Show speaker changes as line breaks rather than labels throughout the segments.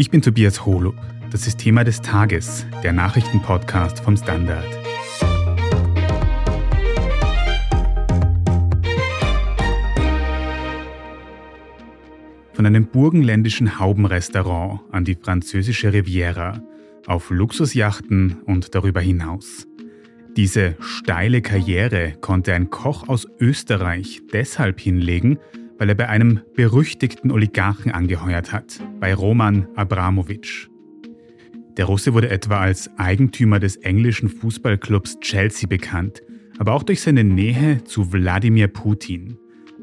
Ich bin Tobias Holub. Das ist Thema des Tages, der Nachrichtenpodcast vom Standard. Von einem burgenländischen Haubenrestaurant an die französische Riviera, auf Luxusjachten und darüber hinaus. Diese steile Karriere konnte ein Koch aus Österreich deshalb hinlegen, weil er bei einem berüchtigten Oligarchen angeheuert hat, bei Roman Abramowitsch. Der Russe wurde etwa als Eigentümer des englischen Fußballclubs Chelsea bekannt, aber auch durch seine Nähe zu Wladimir Putin.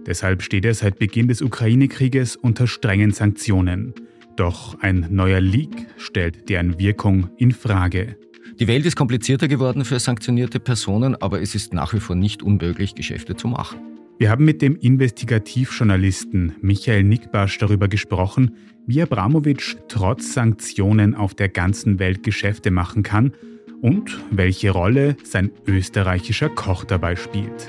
Deshalb steht er seit Beginn des Ukraine-Krieges unter strengen Sanktionen. Doch ein neuer Leak stellt deren Wirkung in Frage.
Die Welt ist komplizierter geworden für sanktionierte Personen, aber es ist nach wie vor nicht unmöglich, Geschäfte zu machen.
Wir haben mit dem Investigativjournalisten Michael Nickbasch darüber gesprochen, wie Abramowitsch trotz Sanktionen auf der ganzen Welt Geschäfte machen kann und welche Rolle sein österreichischer Koch dabei spielt.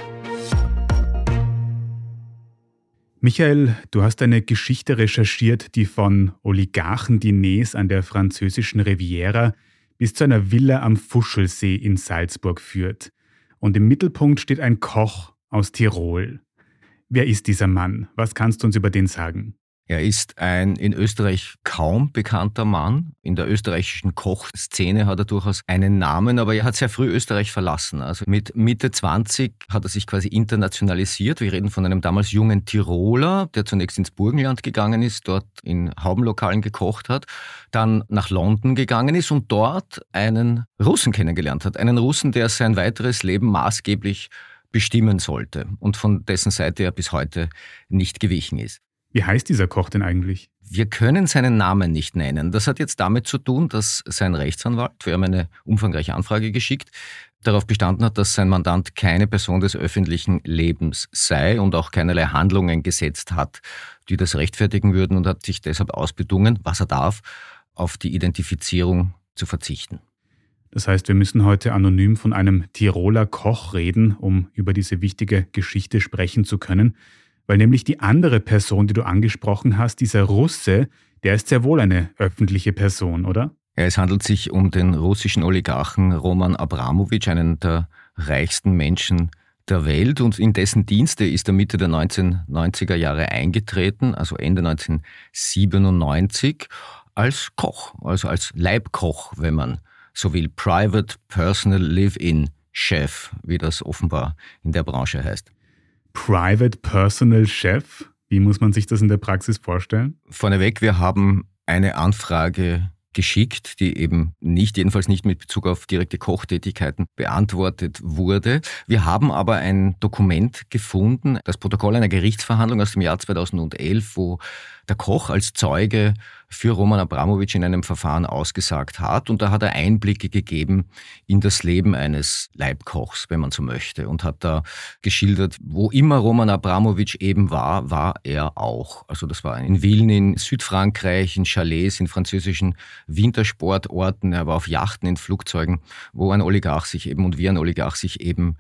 Michael, du hast eine Geschichte recherchiert, die von Oligarchen-Diners an der französischen Riviera bis zu einer Villa am Fuschelsee in Salzburg führt. Und im Mittelpunkt steht ein Koch aus Tirol. Wer ist dieser Mann? Was kannst du uns über den sagen?
Er ist ein in Österreich kaum bekannter Mann. In der österreichischen Kochszene hat er durchaus einen Namen, aber er hat sehr früh Österreich verlassen. Also mit Mitte 20 hat er sich quasi internationalisiert. Wir reden von einem damals jungen Tiroler, der zunächst ins Burgenland gegangen ist, dort in Haubenlokalen gekocht hat, dann nach London gegangen ist und dort einen Russen kennengelernt hat. Einen Russen, der sein weiteres Leben maßgeblich bestimmen sollte und von dessen Seite er bis heute nicht gewichen ist.
Wie heißt dieser Koch denn eigentlich?
Wir können seinen Namen nicht nennen. Das hat jetzt damit zu tun, dass sein Rechtsanwalt, wir haben eine umfangreiche Anfrage geschickt, darauf bestanden hat, dass sein Mandant keine Person des öffentlichen Lebens sei und auch keinerlei Handlungen gesetzt hat, die das rechtfertigen würden und hat sich deshalb ausbedungen, was er darf, auf die Identifizierung zu verzichten.
Das heißt, wir müssen heute anonym von einem Tiroler Koch reden, um über diese wichtige Geschichte sprechen zu können, weil nämlich die andere Person, die du angesprochen hast, dieser Russe, der ist sehr wohl eine öffentliche Person, oder?
Ja, es handelt sich um den russischen Oligarchen Roman Abramowitsch, einen der reichsten Menschen der Welt und in dessen Dienste ist er Mitte der 1990er Jahre eingetreten, also Ende 1997, als Koch, also als Leibkoch, wenn man so will Private Personal Live-In Chef, wie das offenbar in der Branche heißt.
Private Personal Chef? Wie muss man sich das in der Praxis vorstellen?
Vorneweg, wir haben eine Anfrage geschickt, die eben nicht, jedenfalls nicht mit Bezug auf direkte Kochtätigkeiten beantwortet wurde. Wir haben aber ein Dokument gefunden, das Protokoll einer Gerichtsverhandlung aus dem Jahr 2011, wo der Koch als Zeuge für Roman Abramowitsch in einem Verfahren ausgesagt hat. Und da hat er Einblicke gegeben in das Leben eines Leibkochs, wenn man so möchte, und hat da geschildert, wo immer Roman Abramowitsch eben war, war er auch. Also das war in Villen in Südfrankreich, in Chalets, in französischen Wintersportorten, er war auf Yachten, in Flugzeugen, wo ein Oligarch sich eben und wie ein Oligarch sich eben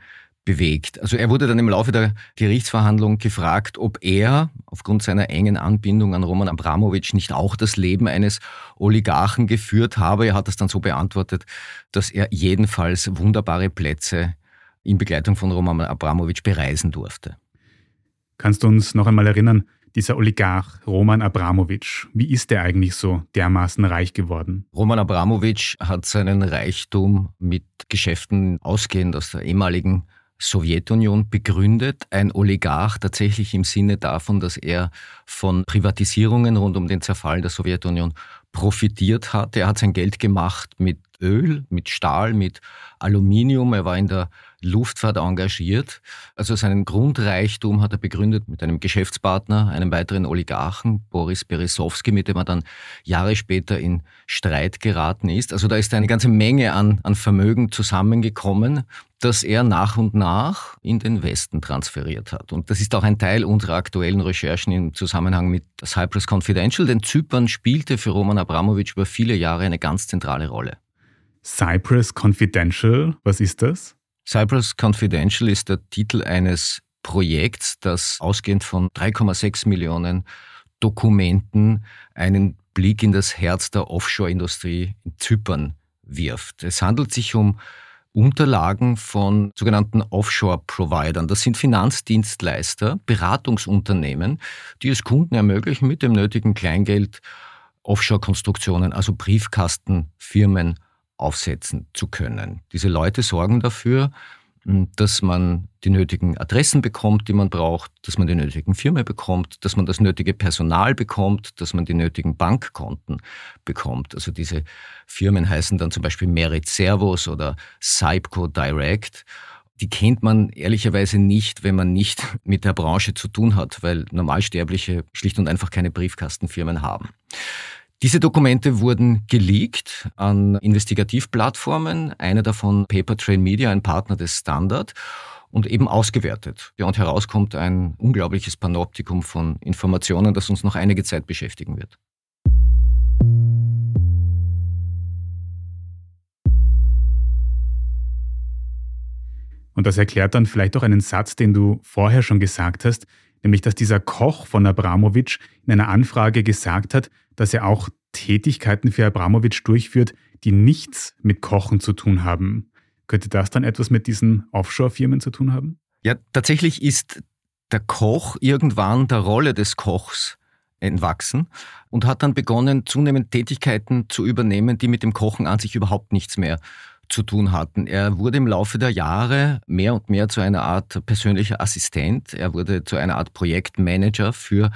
bewegt. Also er wurde dann im Laufe der Gerichtsverhandlung gefragt, ob er aufgrund seiner engen Anbindung an Roman Abramowitsch nicht auch das Leben eines Oligarchen geführt habe. Er hat das dann so beantwortet, dass er jedenfalls wunderbare Plätze in Begleitung von Roman Abramowitsch bereisen durfte.
Kannst du uns noch einmal erinnern, dieser Oligarch Roman Abramowitsch, wie ist der eigentlich so dermaßen reich geworden?
Roman Abramowitsch hat seinen Reichtum mit Geschäften ausgehend aus der ehemaligen Sowjetunion begründet, ein Oligarch tatsächlich im Sinne davon, dass er von Privatisierungen rund um den Zerfall der Sowjetunion profitiert hat. Er hat sein Geld gemacht mit Öl, mit Stahl, mit Aluminium. Er war in der Luftfahrt engagiert. Also seinen Grundreichtum hat er begründet mit einem Geschäftspartner, einem weiteren Oligarchen, Boris Beresowski, mit dem er dann Jahre später in Streit geraten ist. Also da ist eine ganze Menge an, an Vermögen zusammengekommen, das er nach und nach in den Westen transferiert hat. Und das ist auch ein Teil unserer aktuellen Recherchen im Zusammenhang mit Cyprus Confidential, denn Zypern spielte für Roman Abramowitsch über viele Jahre eine ganz zentrale Rolle.
Cyprus Confidential, was ist das?
Cyprus Confidential ist der Titel eines Projekts, das ausgehend von 3,6 Millionen Dokumenten einen Blick in das Herz der Offshore-Industrie in Zypern wirft. Es handelt sich um Unterlagen von sogenannten Offshore-Providern. Das sind Finanzdienstleister, Beratungsunternehmen, die es Kunden ermöglichen, mit dem nötigen Kleingeld Offshore-Konstruktionen, also Briefkastenfirmen aufsetzen zu können. Diese Leute sorgen dafür, dass man die nötigen Adressen bekommt, die man braucht, dass man die nötigen Firmen bekommt, dass man das nötige Personal bekommt, dass man die nötigen Bankkonten bekommt. Also diese Firmen heißen dann zum Beispiel Merit Servos oder Saipco Direct. Die kennt man ehrlicherweise nicht, wenn man nicht mit der Branche zu tun hat, weil Normalsterbliche schlicht und einfach keine Briefkastenfirmen haben. Diese Dokumente wurden geleakt an Investigativplattformen, eine davon Papertrail Media, ein Partner des Standard, und eben ausgewertet. Ja, und herauskommt ein unglaubliches Panoptikum von Informationen, das uns noch einige Zeit beschäftigen wird.
Und das erklärt dann vielleicht auch einen Satz, den du vorher schon gesagt hast, nämlich dass dieser Koch von Abramowitsch in einer Anfrage gesagt hat, dass er auch Tätigkeiten für Abramowitsch durchführt, die nichts mit Kochen zu tun haben. Könnte das dann etwas mit diesen Offshore-Firmen zu tun haben?
Ja, tatsächlich ist der Koch irgendwann der Rolle des Kochs entwachsen und hat dann begonnen, zunehmend Tätigkeiten zu übernehmen, die mit dem Kochen an sich überhaupt nichts mehr zu tun hatten. Er wurde im Laufe der Jahre mehr und mehr zu einer Art persönlicher Assistent. Er wurde zu einer Art Projektmanager für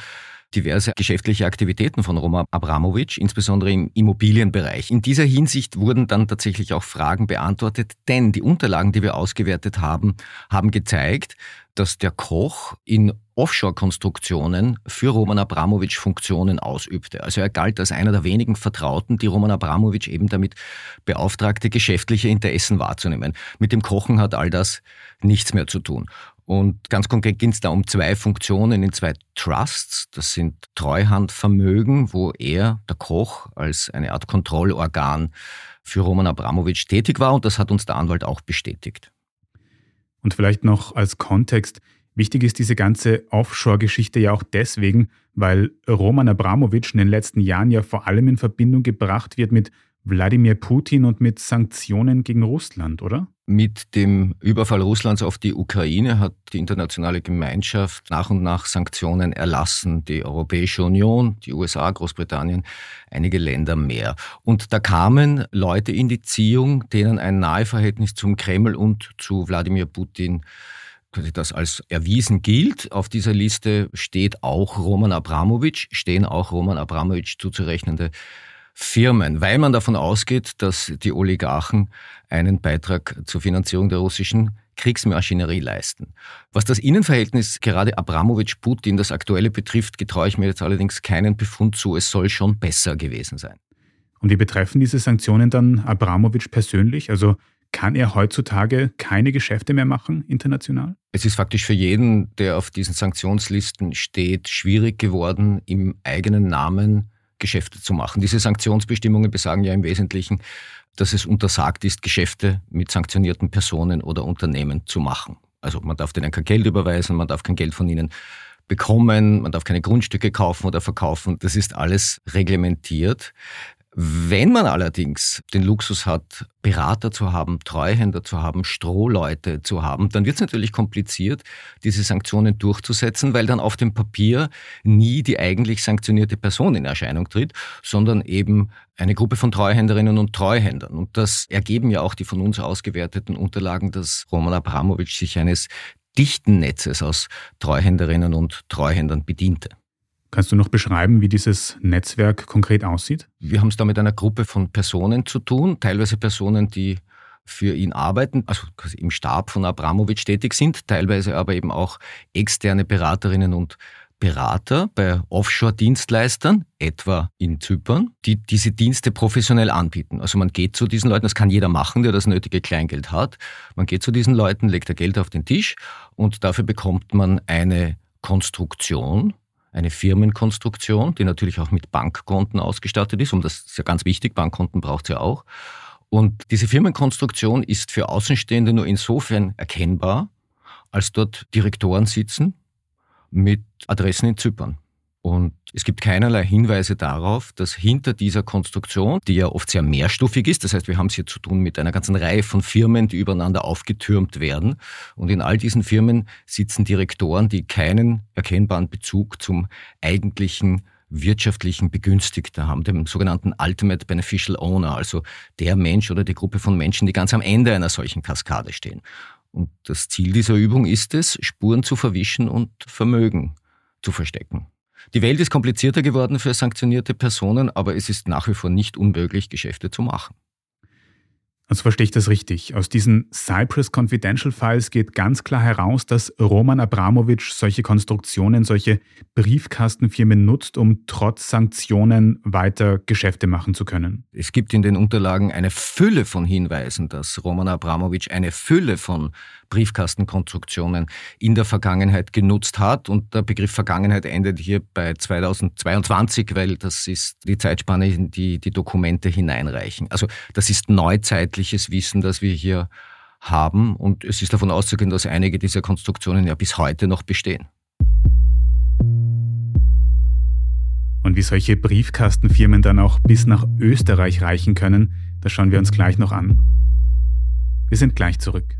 diverse geschäftliche Aktivitäten von Roman Abramowitsch, insbesondere im Immobilienbereich. In dieser Hinsicht wurden dann tatsächlich auch Fragen beantwortet, denn die Unterlagen, die wir ausgewertet haben, haben gezeigt, dass der Koch in Offshore-Konstruktionen für Roman Abramowitsch Funktionen ausübte. Also er galt als einer der wenigen Vertrauten, die Roman Abramowitsch eben damit beauftragte, geschäftliche Interessen wahrzunehmen. Mit dem Kochen hat all das nichts mehr zu tun. Und ganz konkret ging es da um zwei Funktionen in zwei Trusts. Das sind Treuhandvermögen, wo er, der Koch, als eine Art Kontrollorgan für Roman Abramowitsch tätig war. Und das hat uns der Anwalt auch bestätigt.
Und vielleicht noch als Kontext, wichtig ist diese ganze Offshore-Geschichte ja auch deswegen, weil Roman Abramowitsch in den letzten Jahren ja vor allem in Verbindung gebracht wird mit Wladimir Putin und mit Sanktionen gegen Russland, oder?
Mit dem Überfall Russlands auf die Ukraine hat die internationale Gemeinschaft nach und nach Sanktionen erlassen. Die Europäische Union, die USA, Großbritannien, einige Länder mehr. Und da kamen Leute in die Ziehung, denen ein Naheverhältnis zum Kreml und zu Wladimir Putin quasi das als erwiesen gilt. Auf dieser Liste steht auch Roman Abramowitsch, stehen auch Roman Abramowitsch zuzurechnende Firmen, weil man davon ausgeht, dass die Oligarchen einen Beitrag zur Finanzierung der russischen Kriegsmaschinerie leisten. Was das Innenverhältnis gerade Abramowitsch-Putin, das aktuelle betrifft, getraue ich mir jetzt allerdings keinen Befund zu. Es soll schon besser gewesen sein.
Und wie betreffen diese Sanktionen dann Abramowitsch persönlich? Also kann er heutzutage keine Geschäfte mehr machen international?
Es ist faktisch für jeden, der auf diesen Sanktionslisten steht, schwierig geworden, im eigenen Namen Geschäfte zu machen. Diese Sanktionsbestimmungen besagen ja im Wesentlichen, dass es untersagt ist, Geschäfte mit sanktionierten Personen oder Unternehmen zu machen. Also man darf denen kein Geld überweisen, man darf kein Geld von ihnen bekommen, man darf keine Grundstücke kaufen oder verkaufen. Das ist alles reglementiert. Wenn man allerdings den Luxus hat, Berater zu haben, Treuhänder zu haben, Strohleute zu haben, dann wird es natürlich kompliziert, diese Sanktionen durchzusetzen, weil dann auf dem Papier nie die eigentlich sanktionierte Person in Erscheinung tritt, sondern eben eine Gruppe von Treuhänderinnen und Treuhändern. Und das ergeben ja auch die von uns ausgewerteten Unterlagen, dass Roman Abramowitsch sich eines dichten Netzes aus Treuhänderinnen und Treuhändern bediente.
Kannst du noch beschreiben, wie dieses Netzwerk konkret aussieht?
Wir haben es da mit einer Gruppe von Personen zu tun, teilweise Personen, die für ihn arbeiten, also im Stab von Abramowitsch tätig sind, teilweise aber eben auch externe Beraterinnen und Berater bei Offshore-Dienstleistern, etwa in Zypern, die diese Dienste professionell anbieten. Also man geht zu diesen Leuten, das kann jeder machen, der das nötige Kleingeld hat. Man geht zu diesen Leuten, legt da Geld auf den Tisch und dafür bekommt man eine Konstruktion, eine Firmenkonstruktion, die natürlich auch mit Bankkonten ausgestattet ist. Und das ist ja ganz wichtig, Bankkonten braucht es ja auch. Und diese Firmenkonstruktion ist für Außenstehende nur insofern erkennbar, als dort Direktoren sitzen mit Adressen in Zypern. Und es gibt keinerlei Hinweise darauf, dass hinter dieser Konstruktion, die ja oft sehr mehrstufig ist, das heißt, wir haben es hier zu tun mit einer ganzen Reihe von Firmen, die übereinander aufgetürmt werden. Und in all diesen Firmen sitzen Direktoren, die keinen erkennbaren Bezug zum eigentlichen wirtschaftlichen Begünstigter haben, dem sogenannten Ultimate Beneficial Owner, also der Mensch oder die Gruppe von Menschen, die ganz am Ende einer solchen Kaskade stehen. Und das Ziel dieser Übung ist es, Spuren zu verwischen und Vermögen zu verstecken. Die Welt ist komplizierter geworden für sanktionierte Personen, aber es ist nach wie vor nicht unmöglich, Geschäfte zu machen.
Also verstehe ich das richtig. Aus diesen Cypress Confidential Files geht ganz klar heraus, dass Roman Abramowitsch solche Konstruktionen, solche Briefkastenfirmen nutzt, um trotz Sanktionen weiter Geschäfte machen zu können.
Es gibt in den Unterlagen eine Fülle von Hinweisen, dass Roman Abramowitsch eine Fülle von Briefkastenkonstruktionen in der Vergangenheit genutzt hat. Und der Begriff Vergangenheit endet hier bei 2022, weil das ist die Zeitspanne, in die die Dokumente hineinreichen. Also das ist neuzeitliches Wissen, das wir hier haben. Und es ist davon auszugehen, dass einige dieser Konstruktionen ja bis heute noch bestehen.
Und wie solche Briefkastenfirmen dann auch bis nach Österreich reichen können, das schauen wir uns gleich noch an. Wir sind gleich zurück.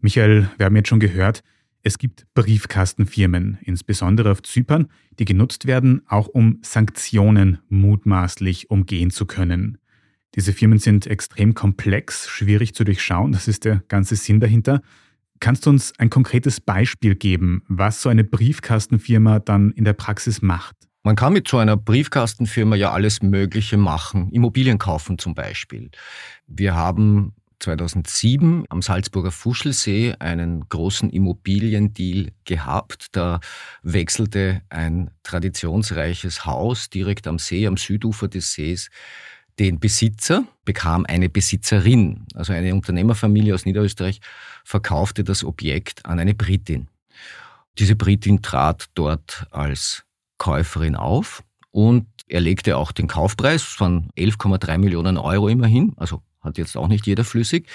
Michael, wir haben jetzt schon gehört, es gibt Briefkastenfirmen, insbesondere auf Zypern, die genutzt werden, auch um Sanktionen mutmaßlich umgehen zu können. Diese Firmen sind extrem komplex, schwierig zu durchschauen, das ist der ganze Sinn dahinter. Kannst du uns ein konkretes Beispiel geben, was so eine Briefkastenfirma dann in der Praxis macht?
Man kann mit so einer Briefkastenfirma ja alles Mögliche machen, Immobilien kaufen zum Beispiel. Wir haben 2007 am Salzburger Fuschelsee einen großen Immobiliendeal gehabt. Da wechselte ein traditionsreiches Haus direkt am See, am Südufer des Sees, den Besitzer, bekam eine Besitzerin, also eine Unternehmerfamilie aus Niederösterreich, verkaufte das Objekt an eine Britin. Diese Britin trat dort als Käuferin auf und er legte auch den Kaufpreis von 11,3 Millionen Euro immerhin, also hat jetzt auch nicht jeder flüssig,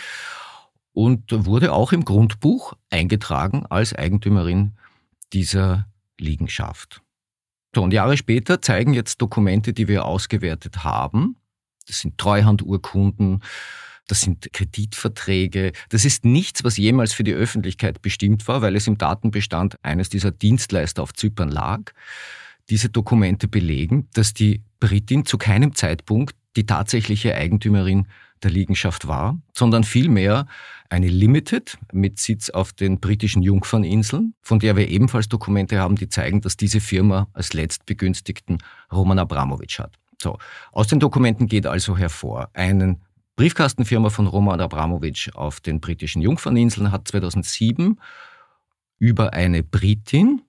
und wurde auch im Grundbuch eingetragen als Eigentümerin dieser Liegenschaft. So, und Jahre später zeigen jetzt Dokumente, die wir ausgewertet haben. Das sind Treuhandurkunden, das sind Kreditverträge. Das ist nichts, was jemals für die Öffentlichkeit bestimmt war, weil es im Datenbestand eines dieser Dienstleister auf Zypern lag. Diese Dokumente belegen, dass die Britin zu keinem Zeitpunkt die tatsächliche Eigentümerin der Liegenschaft war, sondern vielmehr eine Limited mit Sitz auf den britischen Jungferninseln, von der wir ebenfalls Dokumente haben, die zeigen, dass diese Firma als letztbegünstigten Roman Abramowitsch hat. So, aus den Dokumenten geht also hervor, eine Briefkastenfirma von Roman Abramowitsch auf den britischen Jungferninseln hat 2007 über eine Britin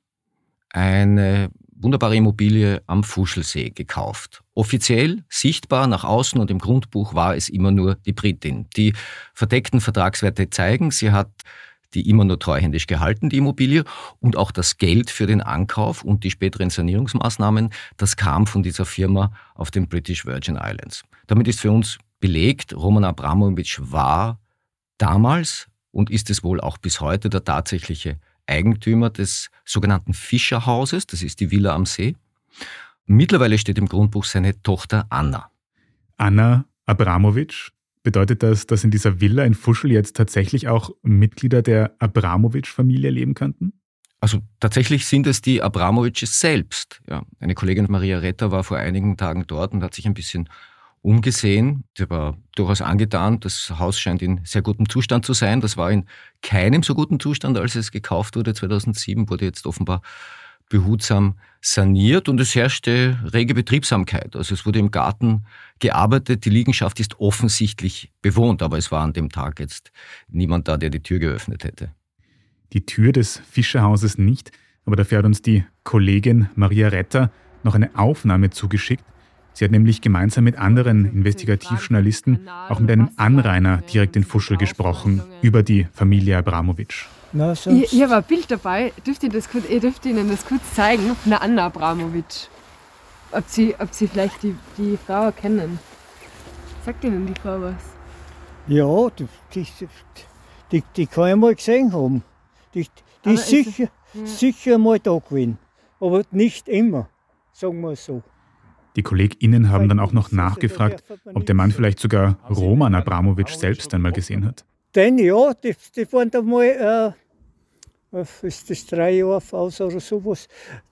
eine wunderbare Immobilie am Fuschelsee gekauft. Offiziell, sichtbar nach außen und im Grundbuch war es immer nur die Britin. Die verdeckten Vertragswerte zeigen, sie hat die immer nur treuhändisch gehalten, die Immobilie, und auch das Geld für den Ankauf und die späteren Sanierungsmaßnahmen, das kam von dieser Firma auf den British Virgin Islands. Damit ist für uns belegt, Roman Abramowitsch war damals und ist es wohl auch bis heute der tatsächliche Eigentümer des sogenannten Fischerhauses, das ist die Villa am See. Mittlerweile steht im Grundbuch seine Tochter Anna.
Anna Abramowitsch, Bedeutet das, dass in dieser Villa in Fuschel jetzt tatsächlich auch Mitglieder der Abramowitsch-Familie leben könnten?
Also tatsächlich sind es die Abramowitsches selbst. Ja, eine Kollegin Maria Retter war vor einigen Tagen dort und hat sich ein bisschen umgesehen. Sie war durchaus angetan. Das Haus scheint in sehr gutem Zustand zu sein. Das war in keinem so guten Zustand, als es gekauft wurde. 2007 wurde jetzt offenbar behutsam saniert und es herrschte rege Betriebsamkeit. Also es wurde im Garten gearbeitet. Die Liegenschaft ist offensichtlich bewohnt, aber es war an dem Tag jetzt niemand da, der die Tür geöffnet hätte.
Die Tür des Fischerhauses nicht, aber dafür hat uns die Kollegin Maria Retter noch eine Aufnahme zugeschickt. Sie hat nämlich gemeinsam mit anderen Investigativjournalisten auch mit einem Anrainer direkt in Fuschel gesprochen über die Familie Abramowitsch.
Na, ich, ich habe ein Bild dabei. Dürft ihr, das, ich dürfte Ihnen das kurz zeigen von der Anna Abramowitsch. Ob Sie, ob Sie vielleicht die, die Frau erkennen. Sagt Ihnen die Frau was?
Ja, die, die, die, die kann ich mal gesehen haben. Die, die ist sicher, ja. sicher mal da gewesen. Aber nicht immer, sagen wir so.
Die KollegInnen haben dann auch noch nachgefragt, ob der Mann vielleicht sogar Roman Abramowitsch selbst einmal gesehen hat.
Denn ja, die, die waren da mal, äh, ist das drei Jahre aus oder sowas,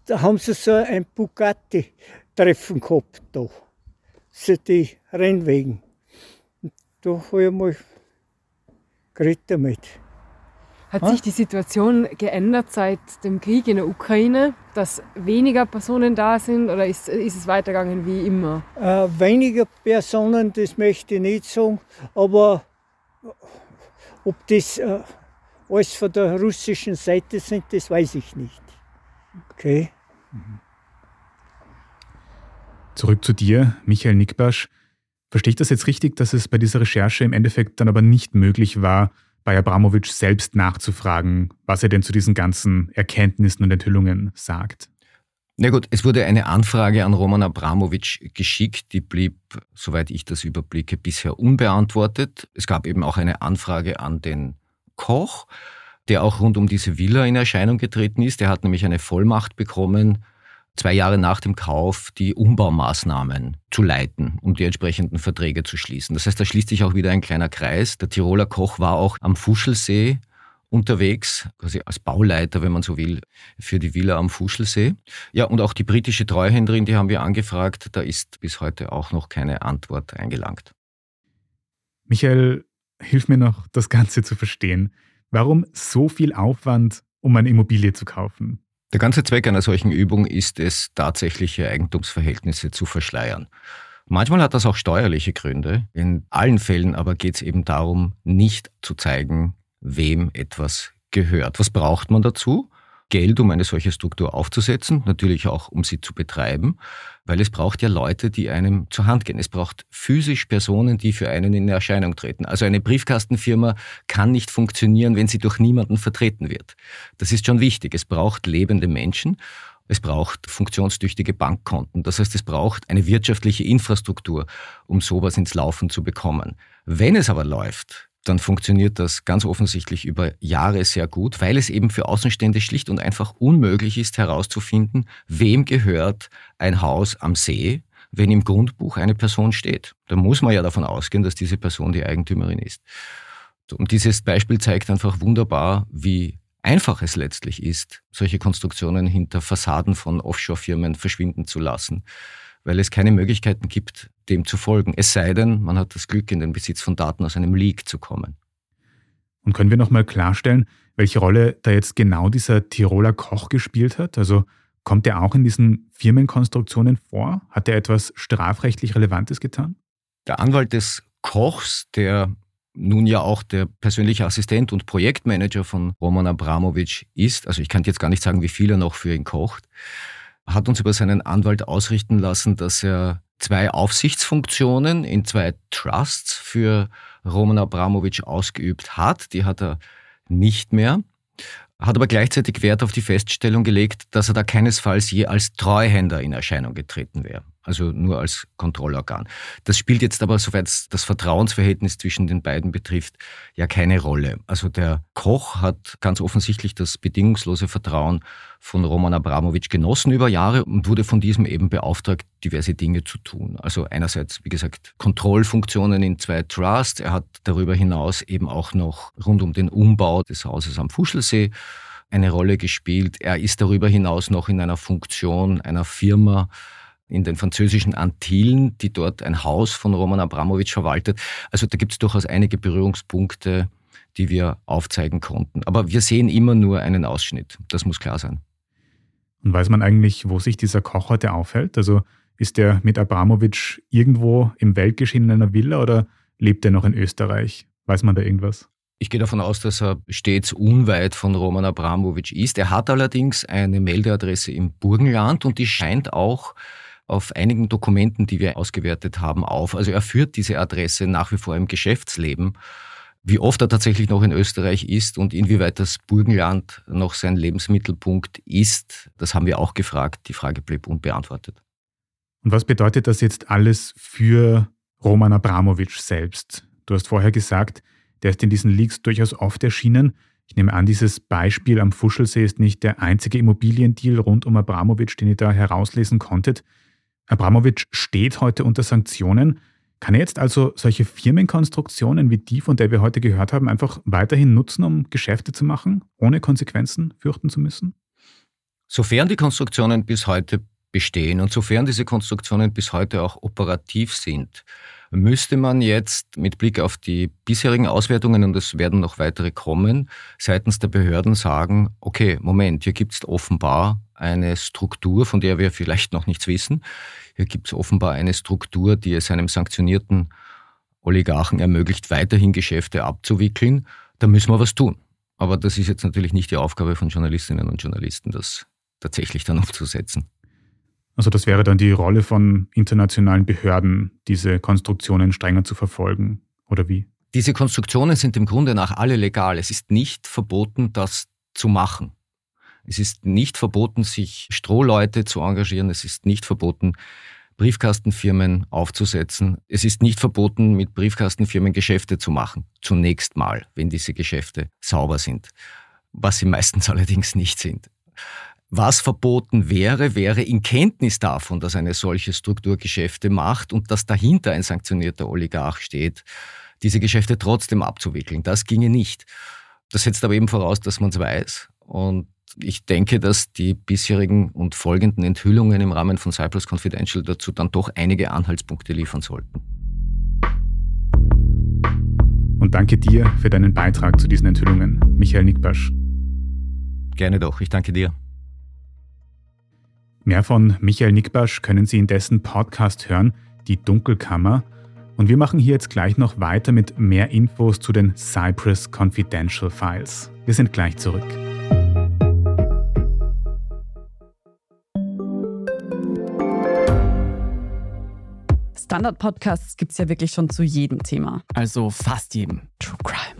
da haben sie so ein Bugatti-Treffen gehabt da. So die Rennwegen. Da habe ich mal geredet damit.
Hat sich die Situation geändert seit dem Krieg in der Ukraine, dass weniger Personen da sind oder ist, ist es weitergegangen wie immer?
Äh, weniger Personen, das möchte ich nicht sagen, aber ob das äh, alles von der russischen Seite sind, das weiß ich nicht. Okay.
Zurück zu dir, Michael Nickbasch. Verstehe ich das jetzt richtig, dass es bei dieser Recherche im Endeffekt dann aber nicht möglich war, bei Abramowitsch selbst nachzufragen, was er denn zu diesen ganzen Erkenntnissen und Enthüllungen sagt.
Na gut, es wurde eine Anfrage an Roman Abramowitsch geschickt, die blieb, soweit ich das überblicke, bisher unbeantwortet. Es gab eben auch eine Anfrage an den Koch, der auch rund um diese Villa in Erscheinung getreten ist. Der hat nämlich eine Vollmacht bekommen, zwei Jahre nach dem Kauf die Umbaumaßnahmen zu leiten, um die entsprechenden Verträge zu schließen. Das heißt, da schließt sich auch wieder ein kleiner Kreis. Der Tiroler Koch war auch am Fuschelsee unterwegs, quasi als Bauleiter, wenn man so will, für die Villa am Fuschelsee. Ja, und auch die britische Treuhänderin, die haben wir angefragt, da ist bis heute auch noch keine Antwort eingelangt.
Michael, hilf mir noch, das Ganze zu verstehen. Warum so viel Aufwand, um eine Immobilie zu kaufen?
Der ganze Zweck einer solchen Übung ist es, tatsächliche Eigentumsverhältnisse zu verschleiern. Manchmal hat das auch steuerliche Gründe. In allen Fällen aber geht es eben darum, nicht zu zeigen, wem etwas gehört. Was braucht man dazu? Geld, um eine solche Struktur aufzusetzen, natürlich auch, um sie zu betreiben, weil es braucht ja Leute, die einem zur Hand gehen. Es braucht physisch Personen, die für einen in Erscheinung treten. Also eine Briefkastenfirma kann nicht funktionieren, wenn sie durch niemanden vertreten wird. Das ist schon wichtig. Es braucht lebende Menschen. Es braucht funktionstüchtige Bankkonten. Das heißt, es braucht eine wirtschaftliche Infrastruktur, um sowas ins Laufen zu bekommen. Wenn es aber läuft, dann funktioniert das ganz offensichtlich über Jahre sehr gut, weil es eben für Außenstände schlicht und einfach unmöglich ist herauszufinden, wem gehört ein Haus am See, wenn im Grundbuch eine Person steht. Da muss man ja davon ausgehen, dass diese Person die Eigentümerin ist. Und dieses Beispiel zeigt einfach wunderbar, wie einfach es letztlich ist, solche Konstruktionen hinter Fassaden von Offshore-Firmen verschwinden zu lassen weil es keine Möglichkeiten gibt, dem zu folgen. Es sei denn, man hat das Glück, in den Besitz von Daten aus einem Leak zu kommen.
Und können wir nochmal klarstellen, welche Rolle da jetzt genau dieser Tiroler Koch gespielt hat? Also kommt er auch in diesen Firmenkonstruktionen vor? Hat er etwas strafrechtlich Relevantes getan?
Der Anwalt des Kochs, der nun ja auch der persönliche Assistent und Projektmanager von Roman Abramowitsch ist, also ich kann jetzt gar nicht sagen, wie viel er noch für ihn kocht, hat uns über seinen Anwalt ausrichten lassen, dass er zwei Aufsichtsfunktionen in zwei Trusts für Roman Abramowitsch ausgeübt hat. Die hat er nicht mehr. hat aber gleichzeitig Wert auf die Feststellung gelegt, dass er da keinesfalls je als Treuhänder in Erscheinung getreten wäre, also nur als Kontrollorgan. Das spielt jetzt aber, soweit das Vertrauensverhältnis zwischen den beiden betrifft, ja keine Rolle. Also der Koch hat ganz offensichtlich das bedingungslose Vertrauen von Roman Abramowitsch genossen über Jahre und wurde von diesem eben beauftragt, diverse Dinge zu tun. Also einerseits, wie gesagt, Kontrollfunktionen in zwei Trusts. Er hat darüber hinaus eben auch noch rund um den Umbau des Hauses am Fuschelsee eine Rolle gespielt. Er ist darüber hinaus noch in einer Funktion einer Firma in den französischen Antillen, die dort ein Haus von Roman Abramowitsch verwaltet. Also da gibt es durchaus einige Berührungspunkte, die wir aufzeigen konnten. Aber wir sehen immer nur einen Ausschnitt. Das muss klar sein.
Und weiß man eigentlich, wo sich dieser Koch heute aufhält? Also ist er mit Abramowitsch irgendwo im Weltgeschehen in einer Villa oder lebt er noch in Österreich? Weiß man da irgendwas?
Ich gehe davon aus, dass er stets unweit von Roman Abramowitsch ist. Er hat allerdings eine Meldeadresse im Burgenland und die scheint auch auf einigen Dokumenten, die wir ausgewertet haben, auf. Also er führt diese Adresse nach wie vor im Geschäftsleben. Wie oft er tatsächlich noch in Österreich ist und inwieweit das Burgenland noch sein Lebensmittelpunkt ist, das haben wir auch gefragt. Die Frage blieb unbeantwortet.
Und was bedeutet das jetzt alles für Roman Abramowitsch selbst? Du hast vorher gesagt, der ist in diesen Leaks durchaus oft erschienen. Ich nehme an, dieses Beispiel am Fuschelsee ist nicht der einzige Immobiliendeal rund um Abramowitsch, den ihr da herauslesen konntet. Abramowitsch steht heute unter Sanktionen. Kann er jetzt also solche Firmenkonstruktionen wie die, von der wir heute gehört haben, einfach weiterhin nutzen, um Geschäfte zu machen, ohne Konsequenzen fürchten zu müssen?
Sofern die Konstruktionen bis heute bestehen und sofern diese Konstruktionen bis heute auch operativ sind, müsste man jetzt mit Blick auf die bisherigen Auswertungen, und es werden noch weitere kommen, seitens der Behörden sagen, okay, Moment, hier gibt es offenbar eine Struktur, von der wir vielleicht noch nichts wissen. Hier gibt es offenbar eine Struktur, die es einem sanktionierten Oligarchen ermöglicht, weiterhin Geschäfte abzuwickeln. Da müssen wir was tun. Aber das ist jetzt natürlich nicht die Aufgabe von Journalistinnen und Journalisten, das tatsächlich dann umzusetzen.
Also das wäre dann die Rolle von internationalen Behörden, diese Konstruktionen strenger zu verfolgen, oder wie?
Diese Konstruktionen sind im Grunde nach alle legal. Es ist nicht verboten, das zu machen. Es ist nicht verboten, sich Strohleute zu engagieren. Es ist nicht verboten, Briefkastenfirmen aufzusetzen. Es ist nicht verboten, mit Briefkastenfirmen Geschäfte zu machen. Zunächst mal, wenn diese Geschäfte sauber sind. Was sie meistens allerdings nicht sind. Was verboten wäre, wäre in Kenntnis davon, dass eine solche Struktur Geschäfte macht und dass dahinter ein sanktionierter Oligarch steht, diese Geschäfte trotzdem abzuwickeln. Das ginge nicht. Das setzt aber eben voraus, dass man es weiß. Und ich denke, dass die bisherigen und folgenden Enthüllungen im Rahmen von Cyprus Confidential dazu dann doch einige Anhaltspunkte liefern sollten.
Und danke dir für deinen Beitrag zu diesen Enthüllungen, Michael Nickbasch.
Gerne doch, ich danke dir.
Mehr von Michael Nickbasch können Sie in dessen Podcast hören, Die Dunkelkammer. Und wir machen hier jetzt gleich noch weiter mit mehr Infos zu den Cypress Confidential Files. Wir sind gleich zurück.
Standard-Podcasts gibt es ja wirklich schon zu jedem Thema.
Also fast jedem.
True Crime.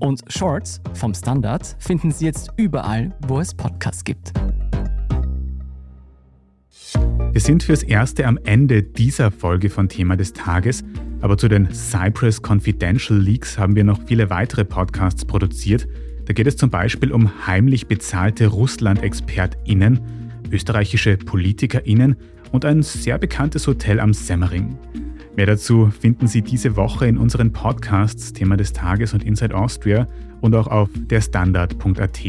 Und Shorts vom Standard finden Sie jetzt überall, wo es Podcasts gibt.
Wir sind fürs Erste am Ende dieser Folge von Thema des Tages, aber zu den Cypress Confidential Leaks haben wir noch viele weitere Podcasts produziert. Da geht es zum Beispiel um heimlich bezahlte Russland-ExpertInnen, österreichische PolitikerInnen und ein sehr bekanntes Hotel am Semmering. Mehr dazu finden Sie diese Woche in unseren Podcasts Thema des Tages und Inside Austria und auch auf derstandard.at.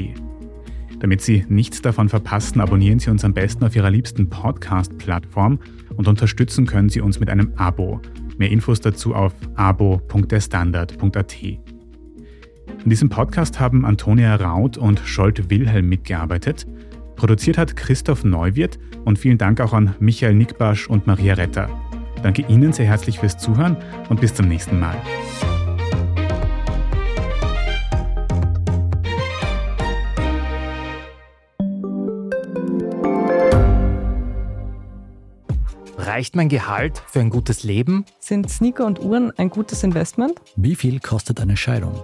Damit Sie nichts davon verpassen, abonnieren Sie uns am besten auf Ihrer liebsten Podcast-Plattform und unterstützen können Sie uns mit einem Abo. Mehr Infos dazu auf abo.derstandard.at. In diesem Podcast haben Antonia Raut und Scholt Wilhelm mitgearbeitet. Produziert hat Christoph Neuwirth und vielen Dank auch an Michael Nickbasch und Maria Retter. Danke Ihnen sehr herzlich fürs Zuhören und bis zum nächsten Mal.
Reicht mein Gehalt für ein gutes Leben?
Sind Sneaker und Uhren ein gutes Investment?
Wie viel kostet eine Scheidung?